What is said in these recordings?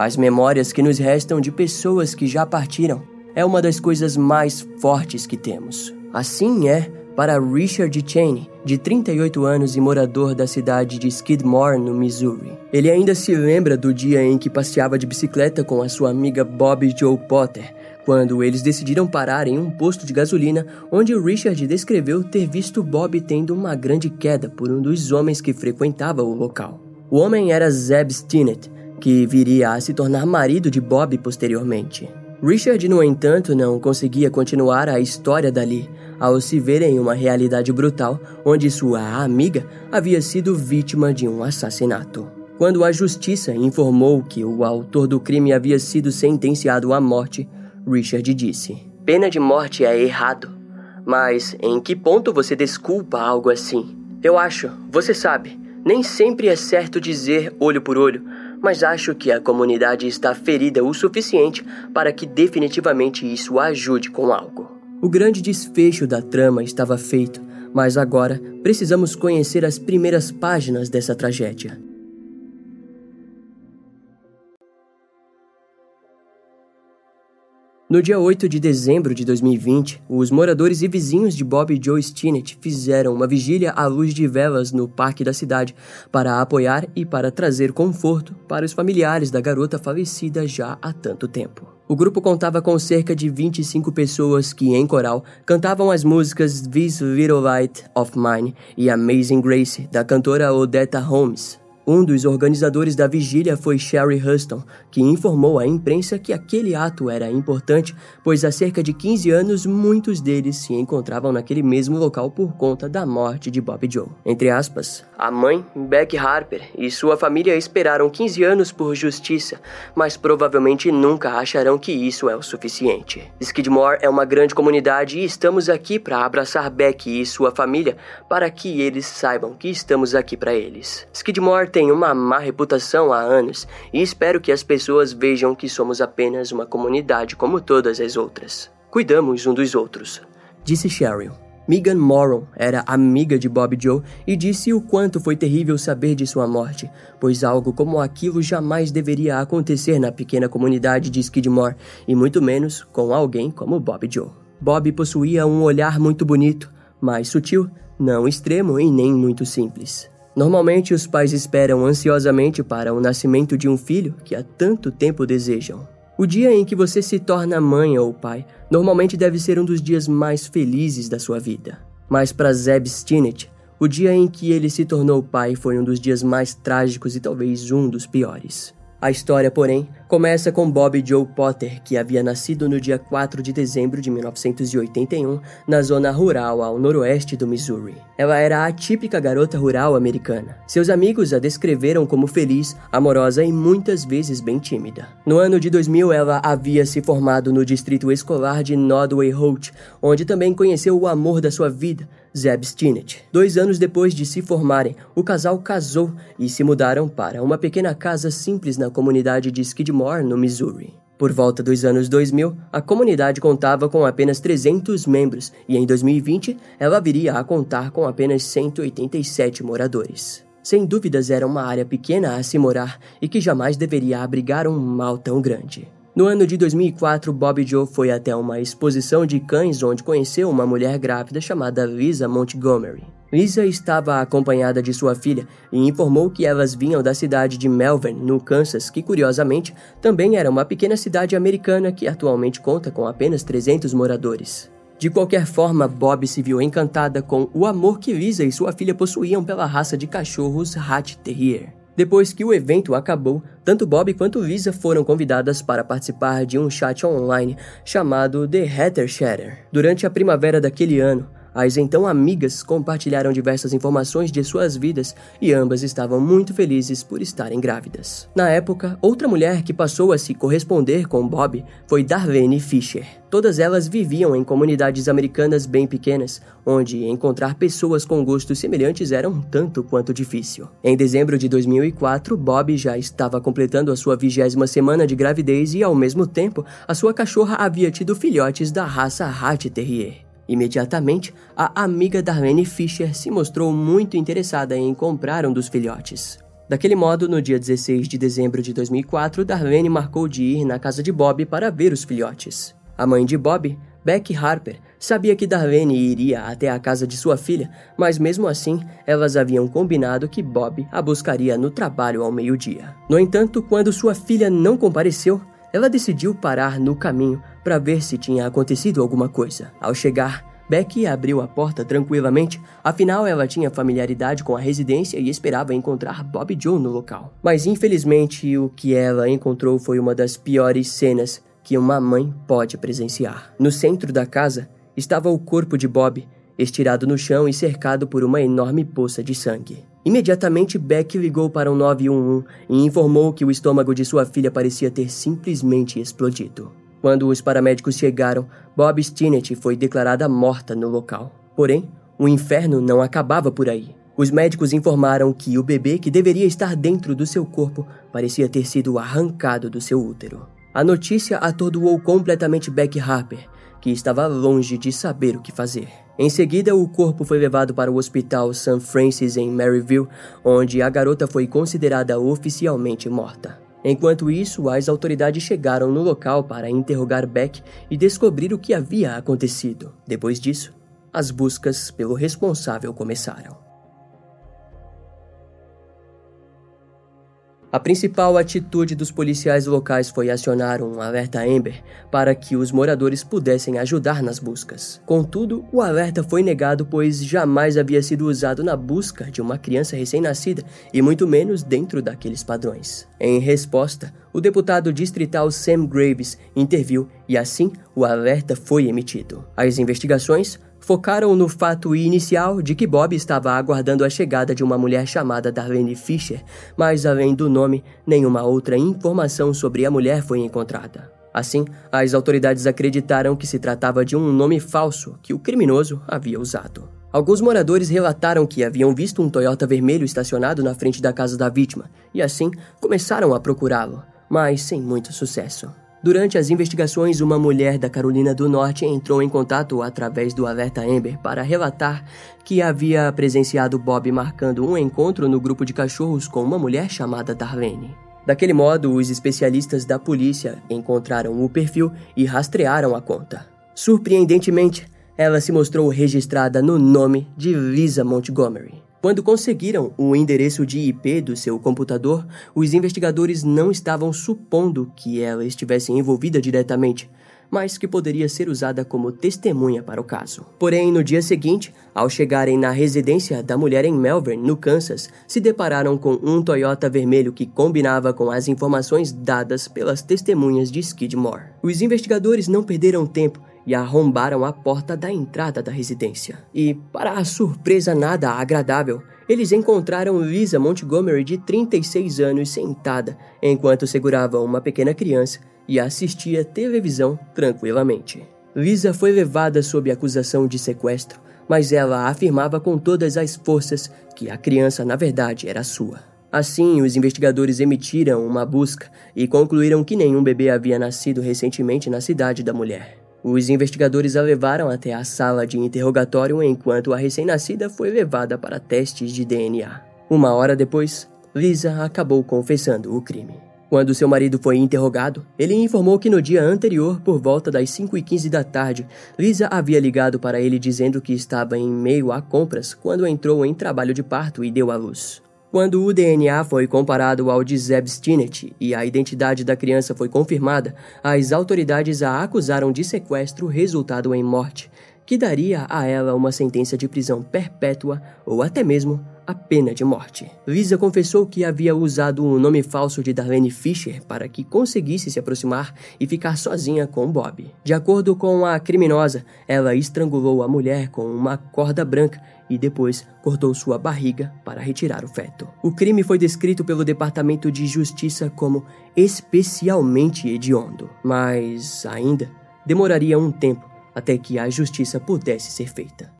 As memórias que nos restam de pessoas que já partiram é uma das coisas mais fortes que temos. Assim é para Richard Cheney, de 38 anos e morador da cidade de Skidmore, no Missouri. Ele ainda se lembra do dia em que passeava de bicicleta com a sua amiga Bob Joe Potter, quando eles decidiram parar em um posto de gasolina onde Richard descreveu ter visto Bob tendo uma grande queda por um dos homens que frequentava o local. O homem era Zeb Stinnett, que viria a se tornar marido de Bob posteriormente. Richard, no entanto, não conseguia continuar a história dali, ao se ver em uma realidade brutal onde sua amiga havia sido vítima de um assassinato. Quando a justiça informou que o autor do crime havia sido sentenciado à morte, Richard disse: Pena de morte é errado. Mas em que ponto você desculpa algo assim? Eu acho, você sabe, nem sempre é certo dizer olho por olho, mas acho que a comunidade está ferida o suficiente para que definitivamente isso ajude com algo. O grande desfecho da trama estava feito, mas agora precisamos conhecer as primeiras páginas dessa tragédia. No dia 8 de dezembro de 2020, os moradores e vizinhos de Bob e Joe Stinnett fizeram uma vigília à luz de velas no parque da cidade para apoiar e para trazer conforto para os familiares da garota falecida já há tanto tempo. O grupo contava com cerca de 25 pessoas que, em coral, cantavam as músicas This Little Light of Mine e Amazing Grace, da cantora Odetta Holmes. Um dos organizadores da vigília foi Sherry Huston, que informou à imprensa que aquele ato era importante, pois há cerca de 15 anos muitos deles se encontravam naquele mesmo local por conta da morte de Bob Joe. Entre aspas, a mãe, Beck Harper, e sua família esperaram 15 anos por justiça, mas provavelmente nunca acharão que isso é o suficiente. Skidmore é uma grande comunidade e estamos aqui para abraçar Beck e sua família para que eles saibam que estamos aqui para eles. Skidmore tem uma má reputação há anos e espero que as pessoas vejam que somos apenas uma comunidade como todas as outras. Cuidamos um dos outros, disse Cheryl. Megan Moron era amiga de Bob Joe e disse o quanto foi terrível saber de sua morte, pois algo como aquilo jamais deveria acontecer na pequena comunidade de Skidmore, e muito menos com alguém como Bob Joe. Bob possuía um olhar muito bonito, mas sutil, não extremo e nem muito simples. Normalmente, os pais esperam ansiosamente para o nascimento de um filho que há tanto tempo desejam. O dia em que você se torna mãe ou pai normalmente deve ser um dos dias mais felizes da sua vida. Mas para Zeb Stinnett, o dia em que ele se tornou pai foi um dos dias mais trágicos e talvez um dos piores. A história, porém, começa com Bob Joe Potter, que havia nascido no dia 4 de dezembro de 1981 na zona rural ao noroeste do Missouri. Ela era a típica garota rural americana. Seus amigos a descreveram como feliz, amorosa e muitas vezes bem tímida. No ano de 2000, ela havia se formado no distrito escolar de Nodway Holt, onde também conheceu o amor da sua vida, Zeb Stinnett. Dois anos depois de se formarem, o casal casou e se mudaram para uma pequena casa simples na comunidade de Skidmore, no Missouri. Por volta dos anos 2000, a comunidade contava com apenas 300 membros e em 2020 ela viria a contar com apenas 187 moradores. Sem dúvidas, era uma área pequena a se morar e que jamais deveria abrigar um mal tão grande. No ano de 2004, Bob Joe foi até uma exposição de cães onde conheceu uma mulher grávida chamada Lisa Montgomery. Lisa estava acompanhada de sua filha e informou que elas vinham da cidade de Melbourne, no Kansas, que curiosamente também era uma pequena cidade americana que atualmente conta com apenas 300 moradores. De qualquer forma, Bob se viu encantada com o amor que Lisa e sua filha possuíam pela raça de cachorros Hat Terrier. Depois que o evento acabou, tanto Bob quanto Lisa foram convidadas para participar de um chat online chamado The Hatter Shatter. Durante a primavera daquele ano, as então amigas compartilharam diversas informações de suas vidas e ambas estavam muito felizes por estarem grávidas. Na época, outra mulher que passou a se corresponder com Bob foi Darlene Fisher. Todas elas viviam em comunidades americanas bem pequenas, onde encontrar pessoas com gostos semelhantes era um tanto quanto difícil. Em dezembro de 2004, Bob já estava completando a sua vigésima semana de gravidez e, ao mesmo tempo, a sua cachorra havia tido filhotes da raça Hat Terrier. Imediatamente, a amiga Darlene Fisher se mostrou muito interessada em comprar um dos filhotes. Daquele modo, no dia 16 de dezembro de 2004, Darlene marcou de ir na casa de Bob para ver os filhotes. A mãe de Bob, Becky Harper, sabia que Darlene iria até a casa de sua filha, mas mesmo assim, elas haviam combinado que Bob a buscaria no trabalho ao meio-dia. No entanto, quando sua filha não compareceu, ela decidiu parar no caminho para ver se tinha acontecido alguma coisa. Ao chegar, Becky abriu a porta tranquilamente, afinal ela tinha familiaridade com a residência e esperava encontrar Bob Joe no local. Mas infelizmente o que ela encontrou foi uma das piores cenas que uma mãe pode presenciar. No centro da casa estava o corpo de Bob, estirado no chão e cercado por uma enorme poça de sangue. Imediatamente, Beck ligou para o 911 e informou que o estômago de sua filha parecia ter simplesmente explodido. Quando os paramédicos chegaram, Bob Stinnett foi declarada morta no local. Porém, o inferno não acabava por aí. Os médicos informaram que o bebê que deveria estar dentro do seu corpo parecia ter sido arrancado do seu útero. A notícia atordoou completamente Beck Harper, que estava longe de saber o que fazer. Em seguida, o corpo foi levado para o Hospital St. Francis em Maryville, onde a garota foi considerada oficialmente morta. Enquanto isso, as autoridades chegaram no local para interrogar Beck e descobrir o que havia acontecido. Depois disso, as buscas pelo responsável começaram. A principal atitude dos policiais locais foi acionar um alerta Amber para que os moradores pudessem ajudar nas buscas. Contudo, o alerta foi negado pois jamais havia sido usado na busca de uma criança recém-nascida e muito menos dentro daqueles padrões. Em resposta, o deputado distrital Sam Graves interviu e assim o alerta foi emitido. As investigações focaram no fato inicial de que Bob estava aguardando a chegada de uma mulher chamada Darlene Fisher, mas além do nome, nenhuma outra informação sobre a mulher foi encontrada. Assim, as autoridades acreditaram que se tratava de um nome falso que o criminoso havia usado. Alguns moradores relataram que haviam visto um Toyota vermelho estacionado na frente da casa da vítima e assim começaram a procurá-lo, mas sem muito sucesso. Durante as investigações, uma mulher da Carolina do Norte entrou em contato através do alerta Amber para relatar que havia presenciado Bob marcando um encontro no grupo de cachorros com uma mulher chamada Darlene. Daquele modo, os especialistas da polícia encontraram o perfil e rastrearam a conta. Surpreendentemente, ela se mostrou registrada no nome de Lisa Montgomery. Quando conseguiram o endereço de IP do seu computador, os investigadores não estavam supondo que ela estivesse envolvida diretamente, mas que poderia ser usada como testemunha para o caso. Porém, no dia seguinte, ao chegarem na residência da mulher em Melbourne, no Kansas, se depararam com um Toyota vermelho que combinava com as informações dadas pelas testemunhas de Skidmore. Os investigadores não perderam tempo e arrombaram a porta da entrada da residência. E, para a surpresa nada agradável, eles encontraram Lisa Montgomery, de 36 anos, sentada enquanto segurava uma pequena criança e assistia televisão tranquilamente. Lisa foi levada sob acusação de sequestro, mas ela afirmava com todas as forças que a criança, na verdade, era sua. Assim, os investigadores emitiram uma busca e concluíram que nenhum bebê havia nascido recentemente na cidade da mulher. Os investigadores a levaram até a sala de interrogatório enquanto a recém-nascida foi levada para testes de DNA. Uma hora depois, Lisa acabou confessando o crime. Quando seu marido foi interrogado, ele informou que no dia anterior, por volta das 5h15 da tarde, Lisa havia ligado para ele dizendo que estava em meio a compras quando entrou em trabalho de parto e deu à luz. Quando o DNA foi comparado ao de Zeb Stinnett e a identidade da criança foi confirmada, as autoridades a acusaram de sequestro resultado em morte, que daria a ela uma sentença de prisão perpétua ou até mesmo a pena de morte. Lisa confessou que havia usado o nome falso de Darlene Fisher para que conseguisse se aproximar e ficar sozinha com Bob. De acordo com a criminosa, ela estrangulou a mulher com uma corda branca e depois cortou sua barriga para retirar o feto. O crime foi descrito pelo Departamento de Justiça como especialmente hediondo, mas ainda demoraria um tempo até que a justiça pudesse ser feita.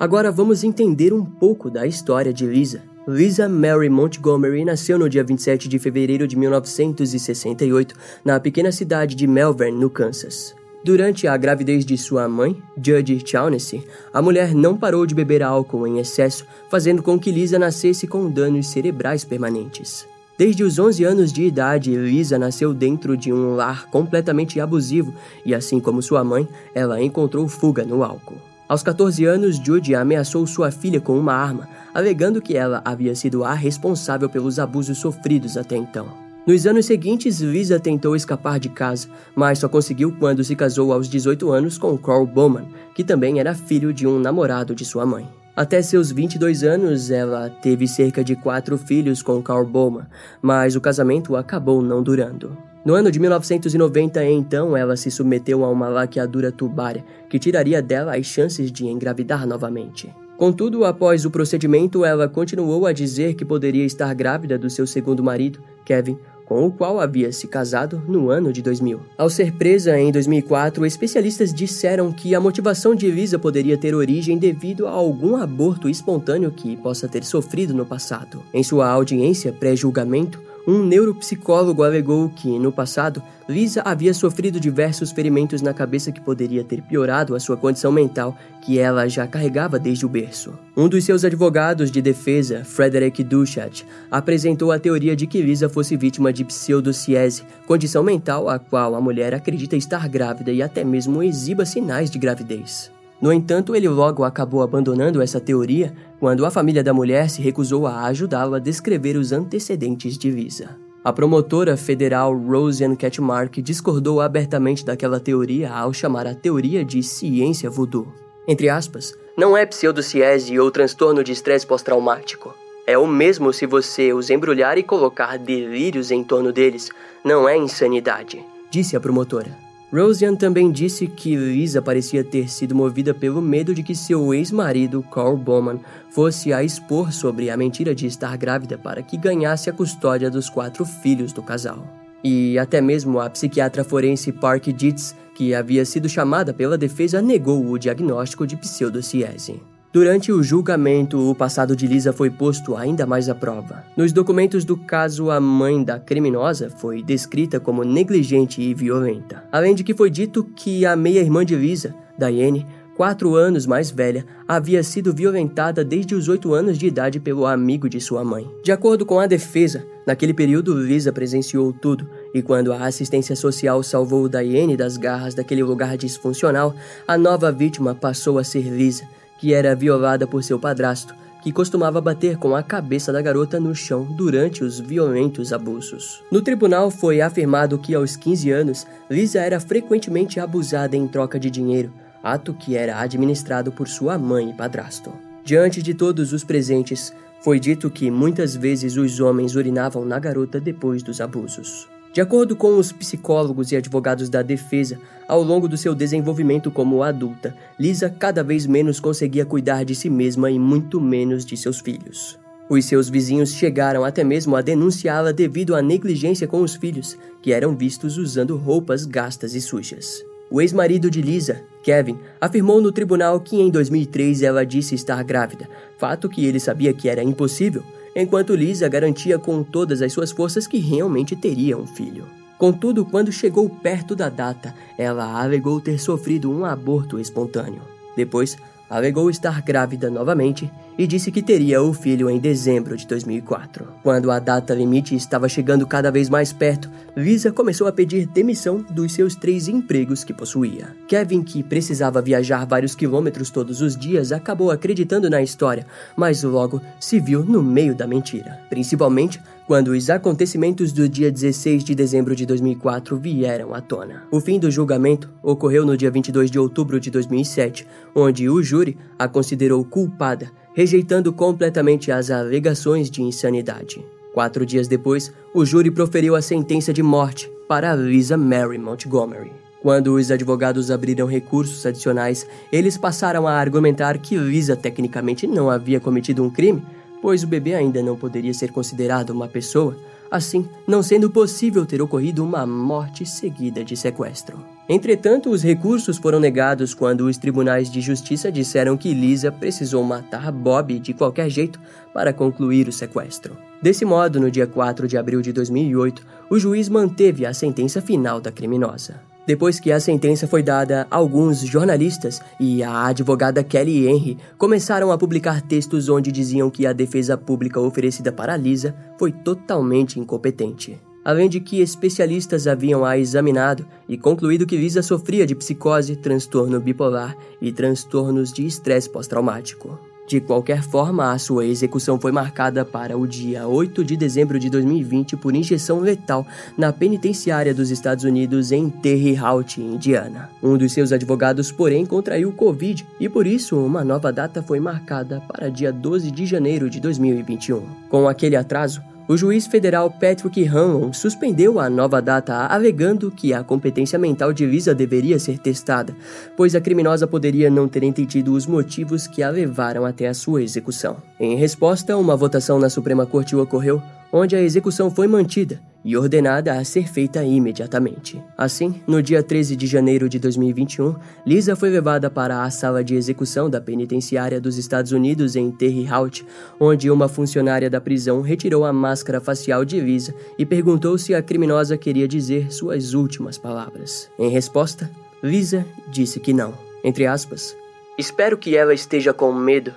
Agora vamos entender um pouco da história de Lisa. Lisa Mary Montgomery nasceu no dia 27 de fevereiro de 1968 na pequena cidade de Melbourne, no Kansas. Durante a gravidez de sua mãe, Judge Shaughnessy, a mulher não parou de beber álcool em excesso, fazendo com que Lisa nascesse com danos cerebrais permanentes. Desde os 11 anos de idade, Lisa nasceu dentro de um lar completamente abusivo e, assim como sua mãe, ela encontrou fuga no álcool. Aos 14 anos, Judy ameaçou sua filha com uma arma, alegando que ela havia sido a responsável pelos abusos sofridos até então. Nos anos seguintes, Lisa tentou escapar de casa, mas só conseguiu quando se casou aos 18 anos com Carl Bowman, que também era filho de um namorado de sua mãe. Até seus 22 anos, ela teve cerca de quatro filhos com Carl Bowman, mas o casamento acabou não durando. No ano de 1990, então, ela se submeteu a uma laqueadura tubária que tiraria dela as chances de engravidar novamente. Contudo, após o procedimento, ela continuou a dizer que poderia estar grávida do seu segundo marido, Kevin, com o qual havia se casado no ano de 2000. Ao ser presa em 2004, especialistas disseram que a motivação de Lisa poderia ter origem devido a algum aborto espontâneo que possa ter sofrido no passado. Em sua audiência pré-julgamento, um neuropsicólogo alegou que, no passado, Lisa havia sofrido diversos ferimentos na cabeça que poderia ter piorado a sua condição mental, que ela já carregava desde o berço. Um dos seus advogados de defesa, Frederick Duchat, apresentou a teoria de que Lisa fosse vítima de pseudociese, condição mental a qual a mulher acredita estar grávida e até mesmo exiba sinais de gravidez. No entanto, ele logo acabou abandonando essa teoria quando a família da mulher se recusou a ajudá-lo a descrever os antecedentes de Lisa. A promotora federal Roseanne Ketchmark discordou abertamente daquela teoria ao chamar a teoria de ciência voodoo. Entre aspas, não é pseudociese ou transtorno de estresse pós-traumático. É o mesmo se você os embrulhar e colocar delírios em torno deles. Não é insanidade, disse a promotora. Rosian também disse que Lisa parecia ter sido movida pelo medo de que seu ex-marido, Carl Bowman, fosse a expor sobre a mentira de estar grávida para que ganhasse a custódia dos quatro filhos do casal. E até mesmo a psiquiatra forense Park Dietz, que havia sido chamada pela defesa, negou o diagnóstico de pseudociese. Durante o julgamento, o passado de Lisa foi posto ainda mais à prova. Nos documentos do caso, a mãe da criminosa foi descrita como negligente e violenta. Além de que foi dito que a meia-irmã de Lisa, Diane, quatro anos mais velha, havia sido violentada desde os oito anos de idade pelo amigo de sua mãe. De acordo com a defesa, naquele período Lisa presenciou tudo, e quando a assistência social salvou Diane das garras daquele lugar disfuncional, a nova vítima passou a ser Lisa que era violada por seu padrasto, que costumava bater com a cabeça da garota no chão durante os violentos abusos. No tribunal foi afirmado que aos 15 anos, Lisa era frequentemente abusada em troca de dinheiro, ato que era administrado por sua mãe e padrasto. Diante de todos os presentes, foi dito que muitas vezes os homens urinavam na garota depois dos abusos. De acordo com os psicólogos e advogados da defesa, ao longo do seu desenvolvimento como adulta, Lisa cada vez menos conseguia cuidar de si mesma e muito menos de seus filhos. Os seus vizinhos chegaram até mesmo a denunciá-la devido à negligência com os filhos, que eram vistos usando roupas gastas e sujas. O ex-marido de Lisa, Kevin, afirmou no tribunal que em 2003 ela disse estar grávida, fato que ele sabia que era impossível, enquanto Lisa garantia com todas as suas forças que realmente teria um filho. Contudo, quando chegou perto da data, ela alegou ter sofrido um aborto espontâneo. Depois, alegou estar grávida novamente e disse que teria o filho em dezembro de 2004. Quando a data limite estava chegando cada vez mais perto, Lisa começou a pedir demissão dos seus três empregos que possuía. Kevin, que precisava viajar vários quilômetros todos os dias, acabou acreditando na história, mas logo se viu no meio da mentira. Principalmente quando os acontecimentos do dia 16 de dezembro de 2004 vieram à tona. O fim do julgamento ocorreu no dia 22 de outubro de 2007, onde o júri a considerou culpada, rejeitando completamente as alegações de insanidade. Quatro dias depois, o júri proferiu a sentença de morte para Lisa Mary Montgomery. Quando os advogados abriram recursos adicionais, eles passaram a argumentar que Lisa tecnicamente não havia cometido um crime, pois o bebê ainda não poderia ser considerado uma pessoa, assim não sendo possível ter ocorrido uma morte seguida de sequestro. Entretanto, os recursos foram negados quando os tribunais de justiça disseram que Lisa precisou matar Bob de qualquer jeito para concluir o sequestro. Desse modo, no dia 4 de abril de 2008, o juiz manteve a sentença final da criminosa. Depois que a sentença foi dada, alguns jornalistas e a advogada Kelly Henry começaram a publicar textos onde diziam que a defesa pública oferecida para Lisa foi totalmente incompetente. Além de que especialistas haviam a examinado e concluído que Lisa sofria de psicose, transtorno bipolar e transtornos de estresse pós-traumático. De qualquer forma, a sua execução foi marcada para o dia 8 de dezembro de 2020 por injeção letal na penitenciária dos Estados Unidos em Terre Haute, Indiana. Um dos seus advogados, porém, contraiu Covid e por isso uma nova data foi marcada para dia 12 de janeiro de 2021. Com aquele atraso, o juiz federal Patrick Hanlon suspendeu a nova data, alegando que a competência mental de Lisa deveria ser testada, pois a criminosa poderia não ter entendido os motivos que a levaram até a sua execução. Em resposta, uma votação na Suprema Corte ocorreu, onde a execução foi mantida e ordenada a ser feita imediatamente. Assim, no dia 13 de janeiro de 2021, Lisa foi levada para a sala de execução da penitenciária dos Estados Unidos em Terre Haute, onde uma funcionária da prisão retirou a máscara facial de Lisa e perguntou se a criminosa queria dizer suas últimas palavras. Em resposta, Lisa disse que não. Entre aspas, espero que ela esteja com medo.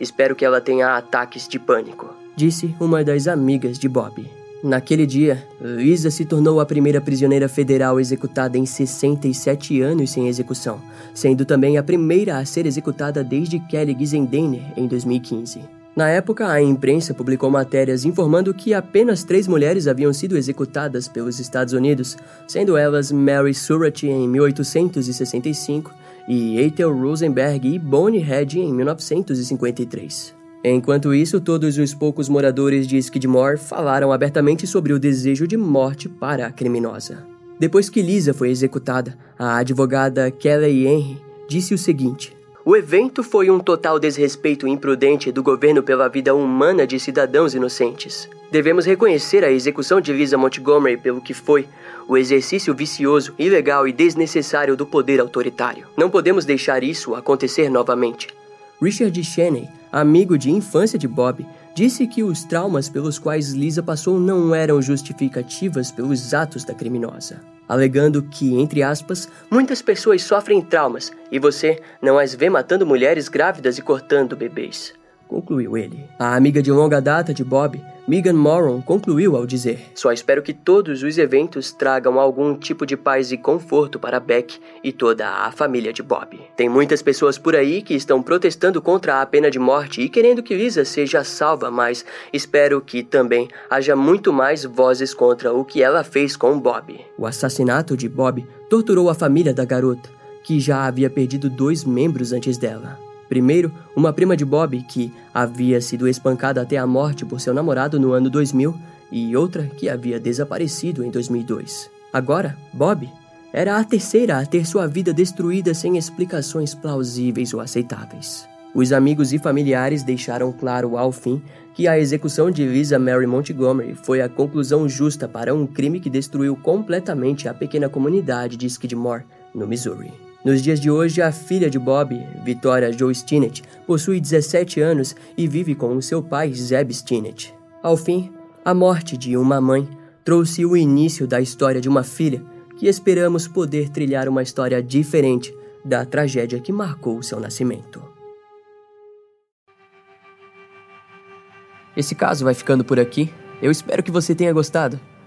Espero que ela tenha ataques de pânico, disse uma das amigas de Bob. Naquele dia, Lisa se tornou a primeira prisioneira federal executada em 67 anos sem execução, sendo também a primeira a ser executada desde Kelly Gisendaner em 2015. Na época, a imprensa publicou matérias informando que apenas três mulheres haviam sido executadas pelos Estados Unidos, sendo elas Mary Surratt em 1865 e Ethel Rosenberg e Bonnie Head em 1953. Enquanto isso, todos os poucos moradores de Skidmore falaram abertamente sobre o desejo de morte para a criminosa. Depois que Lisa foi executada, a advogada Kelly Henry disse o seguinte: O evento foi um total desrespeito imprudente do governo pela vida humana de cidadãos inocentes. Devemos reconhecer a execução de Lisa Montgomery pelo que foi, o exercício vicioso, ilegal e desnecessário do poder autoritário. Não podemos deixar isso acontecer novamente. Richard Cheney, amigo de infância de Bob, disse que os traumas pelos quais Lisa passou não eram justificativas pelos atos da criminosa, alegando que, entre aspas, muitas pessoas sofrem traumas e você não as vê matando mulheres grávidas e cortando bebês concluiu ele. A amiga de longa data de Bob, Megan Moron, concluiu ao dizer: Só espero que todos os eventos tragam algum tipo de paz e conforto para Beck e toda a família de Bob. Tem muitas pessoas por aí que estão protestando contra a pena de morte e querendo que Lisa seja salva, mas espero que também haja muito mais vozes contra o que ela fez com Bob. O assassinato de Bob torturou a família da garota, que já havia perdido dois membros antes dela. Primeiro, uma prima de Bob que havia sido espancada até a morte por seu namorado no ano 2000 e outra que havia desaparecido em 2002. Agora, Bob era a terceira a ter sua vida destruída sem explicações plausíveis ou aceitáveis. Os amigos e familiares deixaram claro ao fim que a execução de Lisa Mary Montgomery foi a conclusão justa para um crime que destruiu completamente a pequena comunidade de Skidmore, no Missouri. Nos dias de hoje, a filha de Bob, Victoria Joe Stinnett, possui 17 anos e vive com o seu pai, Zeb Stinnett. Ao fim, a morte de uma mãe trouxe o início da história de uma filha que esperamos poder trilhar uma história diferente da tragédia que marcou seu nascimento. Esse caso vai ficando por aqui. Eu espero que você tenha gostado.